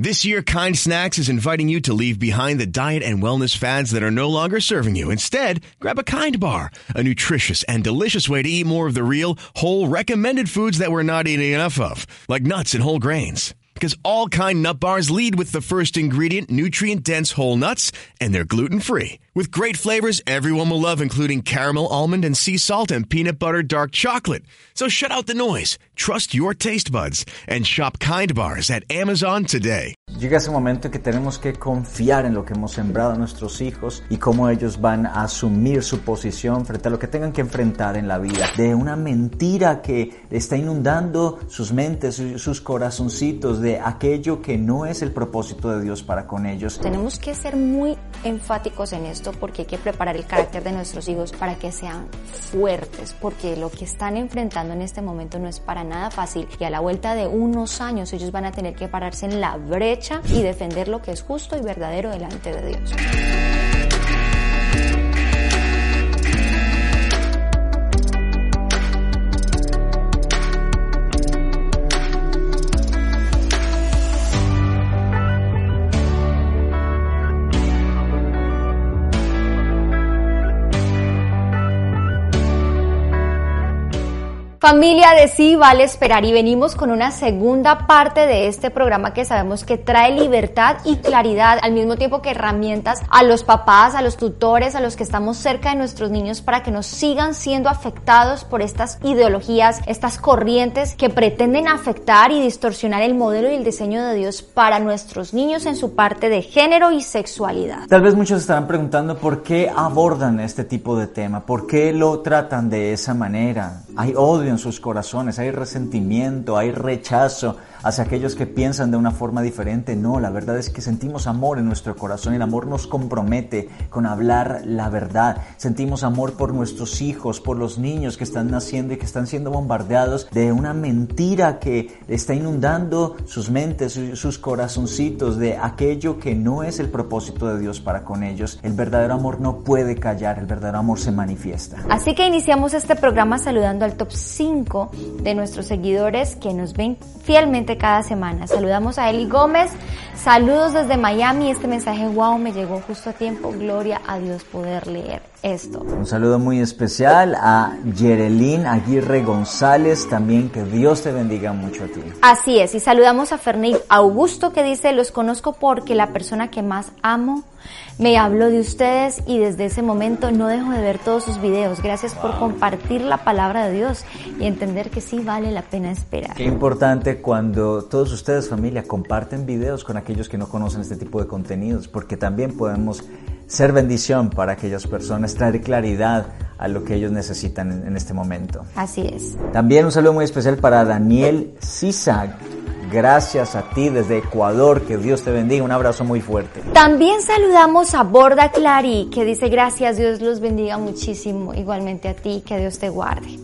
This year, Kind Snacks is inviting you to leave behind the diet and wellness fads that are no longer serving you. Instead, grab a Kind Bar, a nutritious and delicious way to eat more of the real, whole, recommended foods that we're not eating enough of, like nuts and whole grains. Because all Kind Nut Bars lead with the first ingredient, nutrient dense whole nuts, and they're gluten free. With great flavors everyone will love, including caramel, almond, and sea salt, and peanut butter dark chocolate. So shut out the noise, trust your taste buds, and shop Kind Bars at Amazon today. Llega ese momento en que tenemos que confiar en lo que hemos sembrado a nuestros hijos y cómo ellos van a asumir su posición frente a lo que tengan que enfrentar en la vida. De una mentira que está inundando sus mentes, sus corazoncitos, de aquello que no es el propósito de Dios para con ellos. Tenemos que ser muy enfáticos en esto porque hay que preparar el carácter de nuestros hijos para que sean fuertes, porque lo que están enfrentando en este momento no es para nada fácil y a la vuelta de unos años ellos van a tener que pararse en la brecha y defender lo que es justo y verdadero delante de Dios. Familia de Sí Vale Esperar y venimos con una segunda parte de este programa que sabemos que trae libertad y claridad al mismo tiempo que herramientas a los papás, a los tutores, a los que estamos cerca de nuestros niños para que no sigan siendo afectados por estas ideologías, estas corrientes que pretenden afectar y distorsionar el modelo y el diseño de Dios para nuestros niños en su parte de género y sexualidad. Tal vez muchos estarán preguntando por qué abordan este tipo de tema, por qué lo tratan de esa manera. Hay odio en sus corazones, hay resentimiento, hay rechazo hacia aquellos que piensan de una forma diferente. No, la verdad es que sentimos amor en nuestro corazón el amor nos compromete con hablar la verdad. Sentimos amor por nuestros hijos, por los niños que están naciendo y que están siendo bombardeados de una mentira que está inundando sus mentes, sus corazoncitos, de aquello que no es el propósito de Dios para con ellos. El verdadero amor no puede callar, el verdadero amor se manifiesta. Así que iniciamos este programa saludando al top 5 de nuestros seguidores que nos ven fielmente cada semana. Saludamos a Eli Gómez, saludos desde Miami. Este mensaje, wow, me llegó justo a tiempo. Gloria a Dios poder leer esto. Un saludo muy especial a Yerelín Aguirre González, también que Dios te bendiga mucho a ti. Así es, y saludamos a Ferney Augusto que dice, los conozco porque la persona que más amo me habló de ustedes y desde ese momento no dejo de ver todos sus videos. Gracias por compartir la palabra de Dios y entender que sí vale la pena esperar. Qué importante cuando todos ustedes familia comparten videos con aquellos que no conocen este tipo de contenidos porque también podemos ser bendición para aquellas personas, traer claridad a lo que ellos necesitan en, en este momento. Así es. También un saludo muy especial para Daniel Sisak. Gracias a ti desde Ecuador, que Dios te bendiga, un abrazo muy fuerte. También saludamos a Borda Clary, que dice gracias, Dios los bendiga muchísimo, igualmente a ti, que Dios te guarde.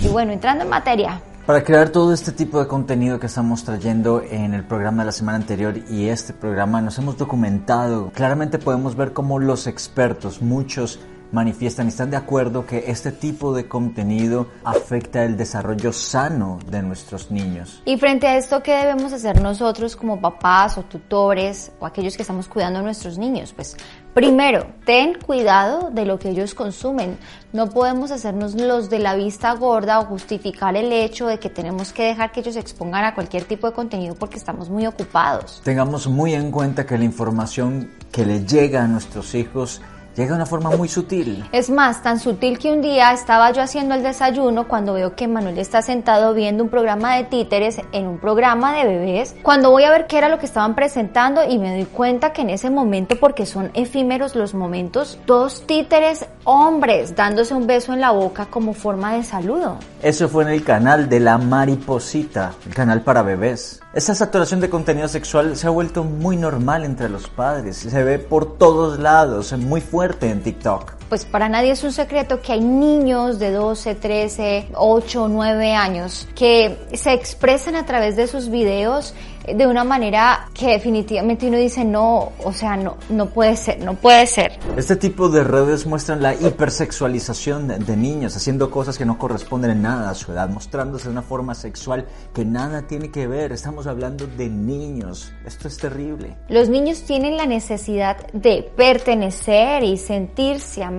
Y bueno, entrando en materia, Para crear todo este tipo de contenido que estamos trayendo en el programa de la semana anterior y este programa nos hemos documentado. Claramente podemos ver cómo los expertos, muchos manifiestan y están de acuerdo que este tipo de contenido afecta el desarrollo sano de nuestros niños. Y frente a esto, ¿qué debemos hacer nosotros como papás o tutores o aquellos que estamos cuidando a nuestros niños? Pues primero, ten cuidado de lo que ellos consumen. No podemos hacernos los de la vista gorda o justificar el hecho de que tenemos que dejar que ellos se expongan a cualquier tipo de contenido porque estamos muy ocupados. Tengamos muy en cuenta que la información que le llega a nuestros hijos llega de una forma muy sutil. Es más, tan sutil que un día estaba yo haciendo el desayuno cuando veo que Manuel está sentado viendo un programa de títeres en un programa de bebés. Cuando voy a ver qué era lo que estaban presentando y me doy cuenta que en ese momento, porque son efímeros los momentos, dos títeres hombres dándose un beso en la boca como forma de saludo. Eso fue en el canal de La Mariposita, el canal para bebés. Esa saturación de contenido sexual se ha vuelto muy normal entre los padres. Se ve por todos lados, muy fuerte en TikTok. Pues para nadie es un secreto que hay niños de 12, 13, 8, 9 años que se expresan a través de sus videos de una manera que definitivamente uno dice no, o sea, no, no puede ser, no puede ser. Este tipo de redes muestran la hipersexualización de, de, niños, haciendo cosas que no corresponden en nada a su edad, mostrándose de una forma sexual que nada tiene que ver. Estamos hablando de niños. Esto es terrible. Los niños tienen la necesidad de pertenecer y sentirse amados,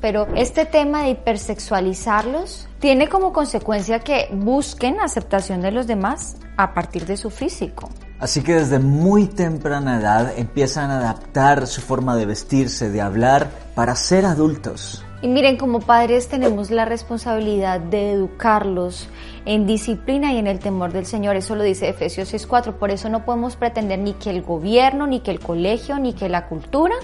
pero este tema de hipersexualizarlos tiene como consecuencia que busquen aceptación de los demás a partir de su físico. Así que desde muy temprana edad empiezan a adaptar su forma de vestirse, de hablar, para ser adultos. Y miren, como padres tenemos la responsabilidad de educarlos en disciplina y en el temor del Señor. Eso lo dice Efesios 6.4. Por eso no podemos pretender ni que el gobierno, ni que el colegio, ni que la cultura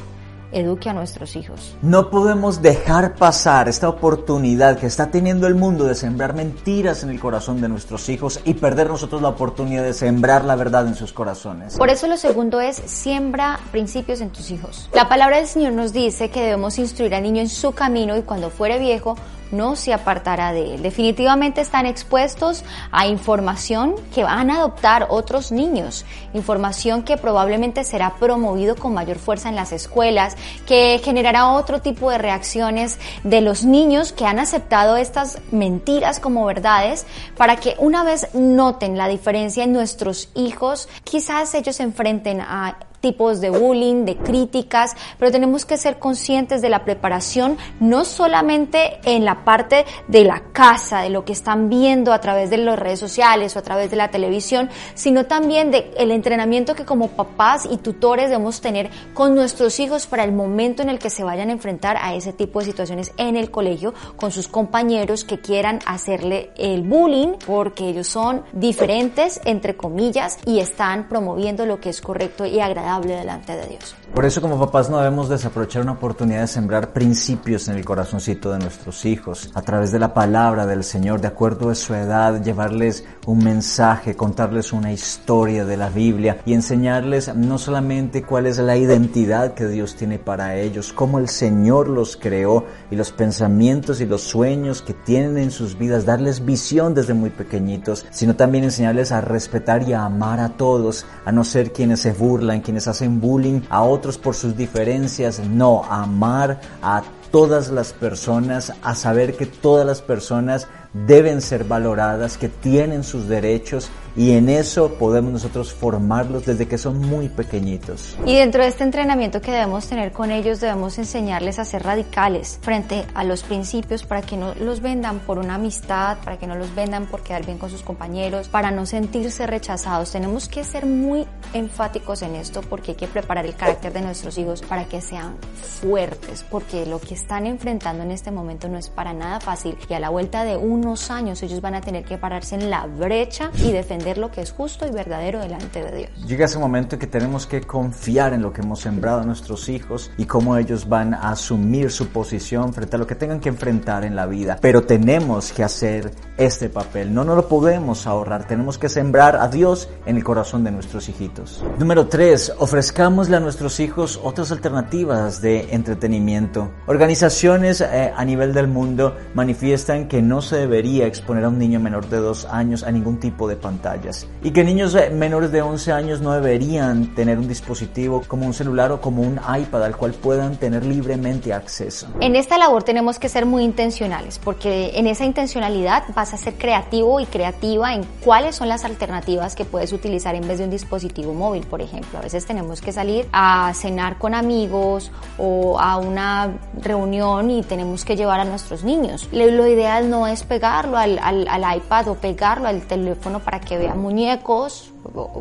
eduque a nuestros hijos. No podemos dejar pasar esta oportunidad que está teniendo el mundo de sembrar mentiras en el corazón de nuestros hijos y perder nosotros la oportunidad de sembrar la verdad en sus corazones. Por eso lo segundo es siembra principios en tus hijos. La palabra del Señor nos dice que debemos instruir al niño en su camino y cuando fuere viejo no se apartará de él. Definitivamente están expuestos a información que van a adoptar otros niños, información que probablemente será promovido con mayor fuerza en las escuelas, que generará otro tipo de reacciones de los niños que han aceptado estas mentiras como verdades para que una vez noten la diferencia en nuestros hijos, quizás ellos se enfrenten a tipos de bullying, de críticas, pero tenemos que ser conscientes de la preparación, no solamente en la parte de la casa, de lo que están viendo a través de las redes sociales o a través de la televisión, sino también del el entrenamiento que como papás y tutores debemos tener con nuestros hijos para el momento en el que se vayan a enfrentar a ese tipo de situaciones en el colegio con sus compañeros que quieran hacerle el bullying porque ellos son diferentes, entre comillas, y están promoviendo lo que es correcto y agradable delante de Dios. Por eso como papás no debemos desaprovechar una oportunidad de sembrar principios en el corazoncito de nuestros hijos, a través de la palabra del Señor, de acuerdo a su edad, llevarles un mensaje, contarles una historia de la Biblia y enseñarles no solamente cuál es la identidad que Dios tiene para ellos, cómo el Señor los creó y los pensamientos y los sueños que tienen en sus vidas, darles visión desde muy pequeñitos, sino también enseñarles a respetar y a amar a todos, a no ser quienes se burlan, quienes hacen bullying a otros por sus diferencias, no, amar a todas las personas, a saber que todas las personas deben ser valoradas, que tienen sus derechos y en eso podemos nosotros formarlos desde que son muy pequeñitos. Y dentro de este entrenamiento que debemos tener con ellos, debemos enseñarles a ser radicales frente a los principios para que no los vendan por una amistad, para que no los vendan por quedar bien con sus compañeros, para no sentirse rechazados. Tenemos que ser muy enfáticos en esto porque hay que preparar el carácter de nuestros hijos para que sean fuertes, porque lo que están enfrentando en este momento no es para nada fácil y a la vuelta de unos años ellos van a tener que pararse en la brecha y defender lo que es justo y verdadero delante de Dios. Llega ese momento en que tenemos que confiar en lo que hemos sembrado a nuestros hijos y cómo ellos van a asumir su posición frente a lo que tengan que enfrentar en la vida. Pero tenemos que hacer este papel, no nos lo podemos ahorrar, tenemos que sembrar a Dios en el corazón de nuestros hijitos. Número 3. Ofrezcámosle a nuestros hijos otras alternativas de entretenimiento. Organizaciones eh, a nivel del mundo manifiestan que no se debería exponer a un niño menor de 2 años a ningún tipo de pantalla y que niños menores de 11 años no deberían tener un dispositivo como un celular o como un iPad al cual puedan tener libremente acceso. En esta labor tenemos que ser muy intencionales porque en esa intencionalidad vas a ser creativo y creativa en cuáles son las alternativas que puedes utilizar en vez de un dispositivo móvil, por ejemplo. A veces tenemos que salir a cenar con amigos o a una reunión y tenemos que llevar a nuestros niños. Lo ideal no es pegarlo al, al, al iPad o pegarlo al teléfono para que vea muñecos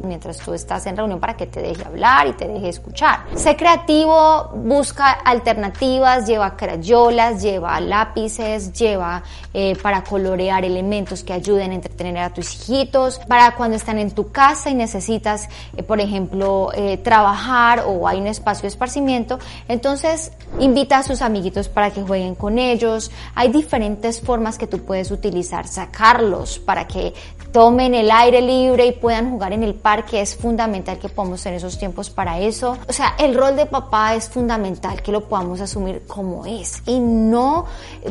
mientras tú estás en reunión para que te deje hablar y te deje escuchar. Sé creativo, busca alternativas, lleva crayolas, lleva lápices, lleva eh, para colorear elementos que ayuden a entretener a tus hijitos, para cuando están en tu casa y necesitas, eh, por ejemplo, eh, trabajar o hay un espacio de esparcimiento, entonces invita a sus amiguitos para que jueguen con ellos. Hay diferentes formas que tú puedes utilizar, sacarlos para que tomen el aire libre y puedan jugar en el parque. Es fundamental que podamos tener esos tiempos para eso. O sea, el rol de papá es fundamental que lo podamos asumir como es y no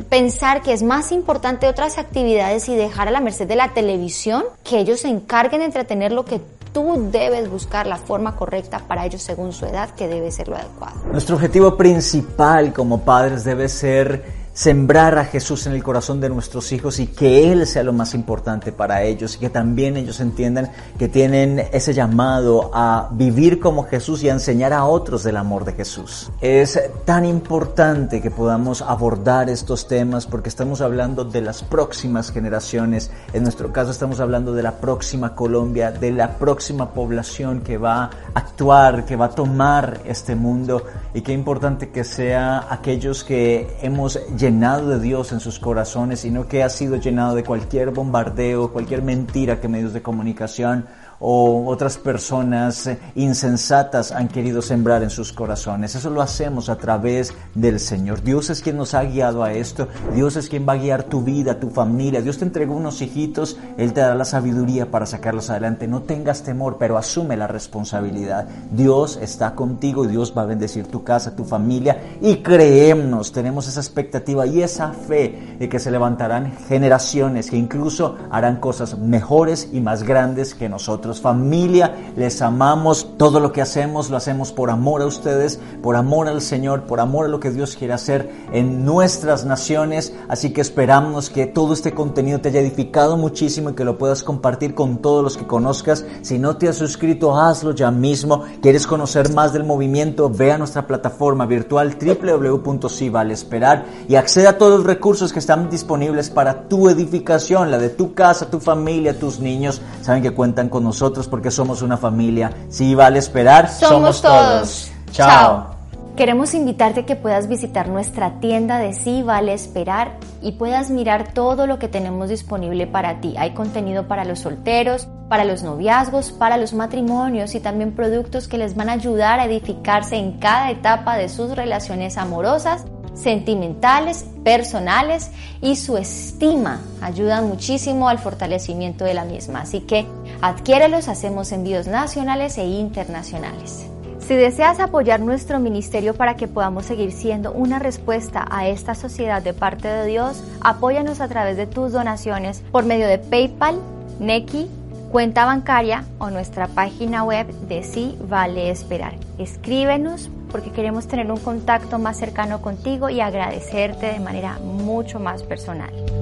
pensar que es más importante otras actividades y dejar a la merced de la televisión que ellos se encarguen de entretener lo que tú debes buscar la forma correcta para ellos según su edad, que debe ser lo adecuado. Nuestro objetivo principal como padres debe ser sembrar a Jesús en el corazón de nuestros hijos y que Él sea lo más importante para ellos y que también ellos entiendan que tienen ese llamado a vivir como Jesús y a enseñar a otros del amor de Jesús. Es tan importante que podamos abordar estos temas porque estamos hablando de las próximas generaciones. En nuestro caso estamos hablando de la próxima Colombia, de la próxima población que va a actuar, que va a tomar este mundo y qué importante que sea aquellos que hemos llenado de Dios en sus corazones, sino que ha sido llenado de cualquier bombardeo, cualquier mentira que medios de comunicación o otras personas insensatas han querido sembrar en sus corazones. Eso lo hacemos a través del Señor. Dios es quien nos ha guiado a esto. Dios es quien va a guiar tu vida, tu familia. Dios te entregó unos hijitos. Él te dará la sabiduría para sacarlos adelante. No tengas temor, pero asume la responsabilidad. Dios está contigo. Dios va a bendecir tu casa, tu familia. Y creemos, tenemos esa expectativa y esa fe de que se levantarán generaciones que incluso harán cosas mejores y más grandes que nosotros familia, les amamos, todo lo que hacemos lo hacemos por amor a ustedes, por amor al Señor, por amor a lo que Dios quiere hacer en nuestras naciones, así que esperamos que todo este contenido te haya edificado muchísimo y que lo puedas compartir con todos los que conozcas. Si no te has suscrito, hazlo ya mismo. ¿Quieres conocer más del movimiento? Ve a nuestra plataforma virtual www.sivalesperar y acceda a todos los recursos que están disponibles para tu edificación, la de tu casa, tu familia, tus niños. Saben que cuentan con nosotros porque somos una familia. Si vale esperar, somos, todos. Chao. Queremos invitarte a que puedas visitar nuestra tienda de Sí Vale Esperar y puedas mirar todo lo que tenemos disponible para ti. Hay contenido para los solteros, para los noviazgos, para los matrimonios y también productos que les van a ayudar a edificarse en cada etapa de sus relaciones amorosas sentimentales, personales y su estima ayudan muchísimo al fortalecimiento de la misma. Así que adquiérelos, hacemos envíos nacionales e internacionales. Si deseas apoyar nuestro ministerio para que podamos seguir siendo una respuesta a esta sociedad de parte de Dios, apóyanos a través de tus donaciones por medio de PayPal, Neki, cuenta bancaria o nuestra página web de Sí Vale Esperar. Escríbenos porque queremos tener un contacto más cercano contigo y agradecerte de manera mucho más personal.